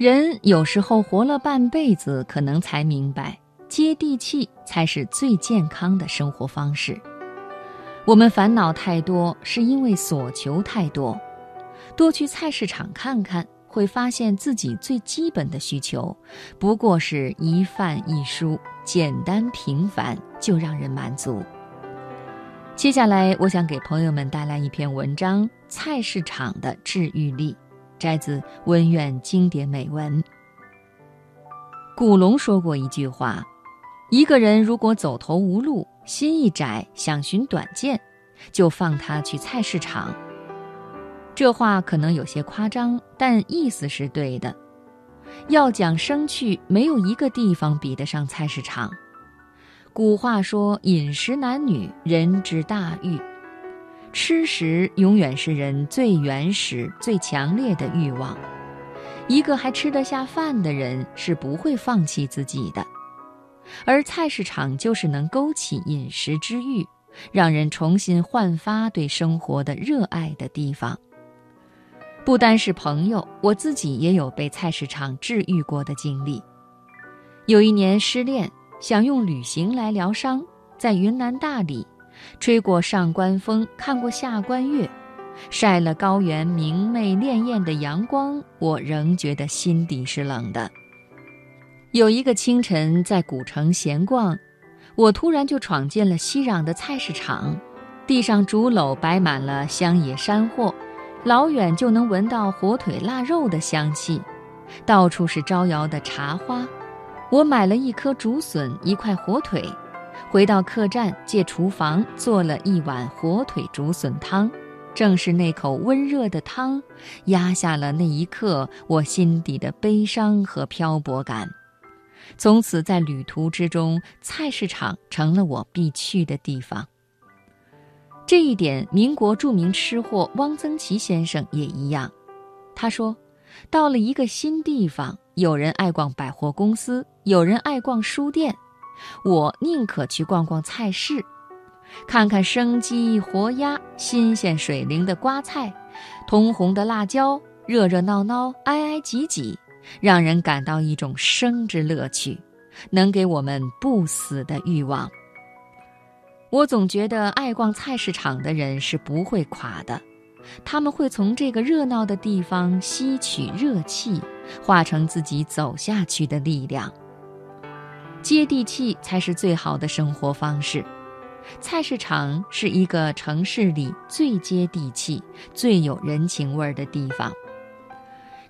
人有时候活了半辈子，可能才明白，接地气才是最健康的生活方式。我们烦恼太多，是因为所求太多。多去菜市场看看，会发现自己最基本的需求，不过是一饭一蔬，简单平凡就让人满足。接下来，我想给朋友们带来一篇文章：菜市场的治愈力。摘自温苑经典美文。古龙说过一句话：“一个人如果走投无路，心一窄，想寻短见，就放他去菜市场。”这话可能有些夸张，但意思是对的。要讲生趣，没有一个地方比得上菜市场。古话说：“饮食男女，人之大欲。”吃食永远是人最原始、最强烈的欲望。一个还吃得下饭的人是不会放弃自己的，而菜市场就是能勾起饮食之欲，让人重新焕发对生活的热爱的地方。不单是朋友，我自己也有被菜市场治愈过的经历。有一年失恋，想用旅行来疗伤，在云南大理。吹过上关风，看过下关月，晒了高原明媚潋滟的阳光，我仍觉得心底是冷的。有一个清晨在古城闲逛，我突然就闯进了熙攘的菜市场，地上竹篓摆满了乡野山货，老远就能闻到火腿腊肉的香气，到处是招摇的茶花。我买了一颗竹笋，一块火腿。回到客栈，借厨房做了一碗火腿竹笋汤。正是那口温热的汤，压下了那一刻我心底的悲伤和漂泊感。从此，在旅途之中，菜市场成了我必去的地方。这一点，民国著名吃货汪曾祺先生也一样。他说：“到了一个新地方，有人爱逛百货公司，有人爱逛书店。”我宁可去逛逛菜市，看看生鸡活鸭、新鲜水灵的瓜菜、通红的辣椒，热热闹闹、挨挨挤挤，让人感到一种生之乐趣，能给我们不死的欲望。我总觉得爱逛菜市场的人是不会垮的，他们会从这个热闹的地方吸取热气，化成自己走下去的力量。接地气才是最好的生活方式。菜市场是一个城市里最接地气、最有人情味儿的地方。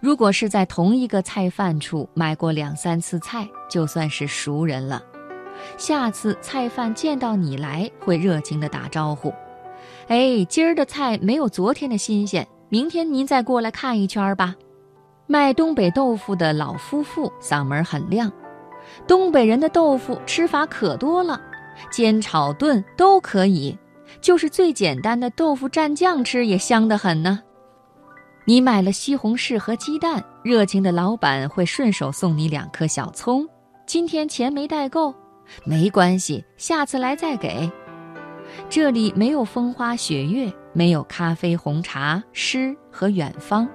如果是在同一个菜贩处买过两三次菜，就算是熟人了。下次菜贩见到你来，会热情地打招呼：“哎，今儿的菜没有昨天的新鲜，明天您再过来看一圈吧。”卖东北豆腐的老夫妇嗓门很亮。东北人的豆腐吃法可多了，煎、炒、炖都可以，就是最简单的豆腐蘸酱吃也香得很呢。你买了西红柿和鸡蛋，热情的老板会顺手送你两颗小葱。今天钱没带够，没关系，下次来再给。这里没有风花雪月，没有咖啡红茶、诗和远方。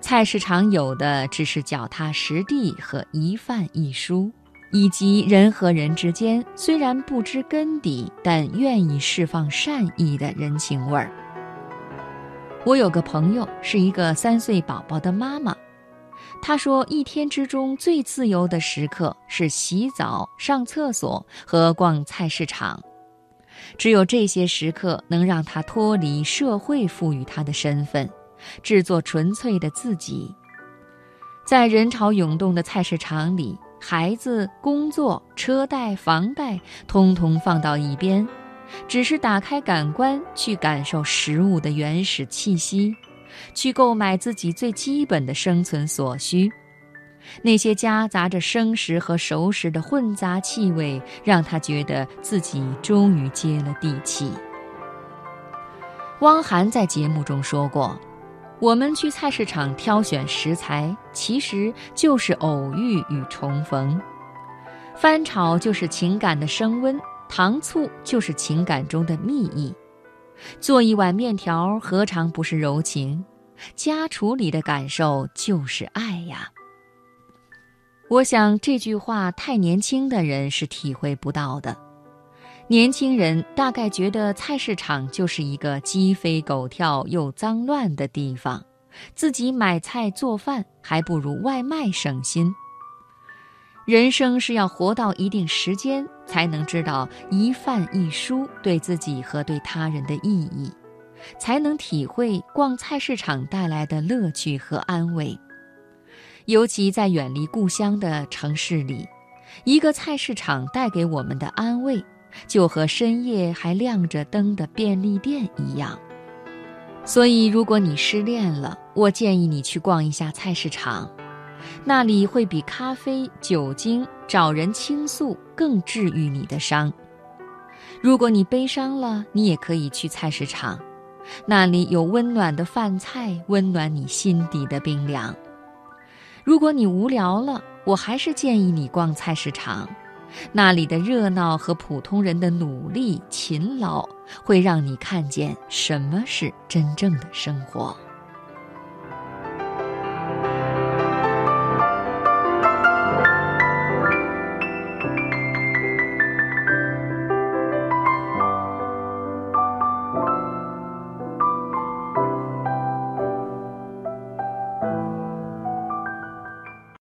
菜市场有的只是脚踏实地和一饭一蔬，以及人和人之间虽然不知根底，但愿意释放善意的人情味儿。我有个朋友是一个三岁宝宝的妈妈，她说一天之中最自由的时刻是洗澡、上厕所和逛菜市场，只有这些时刻能让她脱离社会赋予她的身份。制作纯粹的自己，在人潮涌动的菜市场里，孩子、工作、车贷、房贷，通通放到一边，只是打开感官去感受食物的原始气息，去购买自己最基本的生存所需。那些夹杂着生食和熟食的混杂气味，让他觉得自己终于接了地气。汪涵在节目中说过。我们去菜市场挑选食材，其实就是偶遇与重逢。翻炒就是情感的升温，糖醋就是情感中的蜜意。做一碗面条，何尝不是柔情？家厨里的感受就是爱呀。我想这句话太年轻的人是体会不到的。年轻人大概觉得菜市场就是一个鸡飞狗跳又脏乱的地方，自己买菜做饭还不如外卖省心。人生是要活到一定时间，才能知道一饭一蔬对自己和对他人的意义，才能体会逛菜市场带来的乐趣和安慰。尤其在远离故乡的城市里，一个菜市场带给我们的安慰。就和深夜还亮着灯的便利店一样，所以如果你失恋了，我建议你去逛一下菜市场，那里会比咖啡、酒精找人倾诉更治愈你的伤。如果你悲伤了，你也可以去菜市场，那里有温暖的饭菜，温暖你心底的冰凉。如果你无聊了，我还是建议你逛菜市场。那里的热闹和普通人的努力、勤劳，会让你看见什么是真正的生活。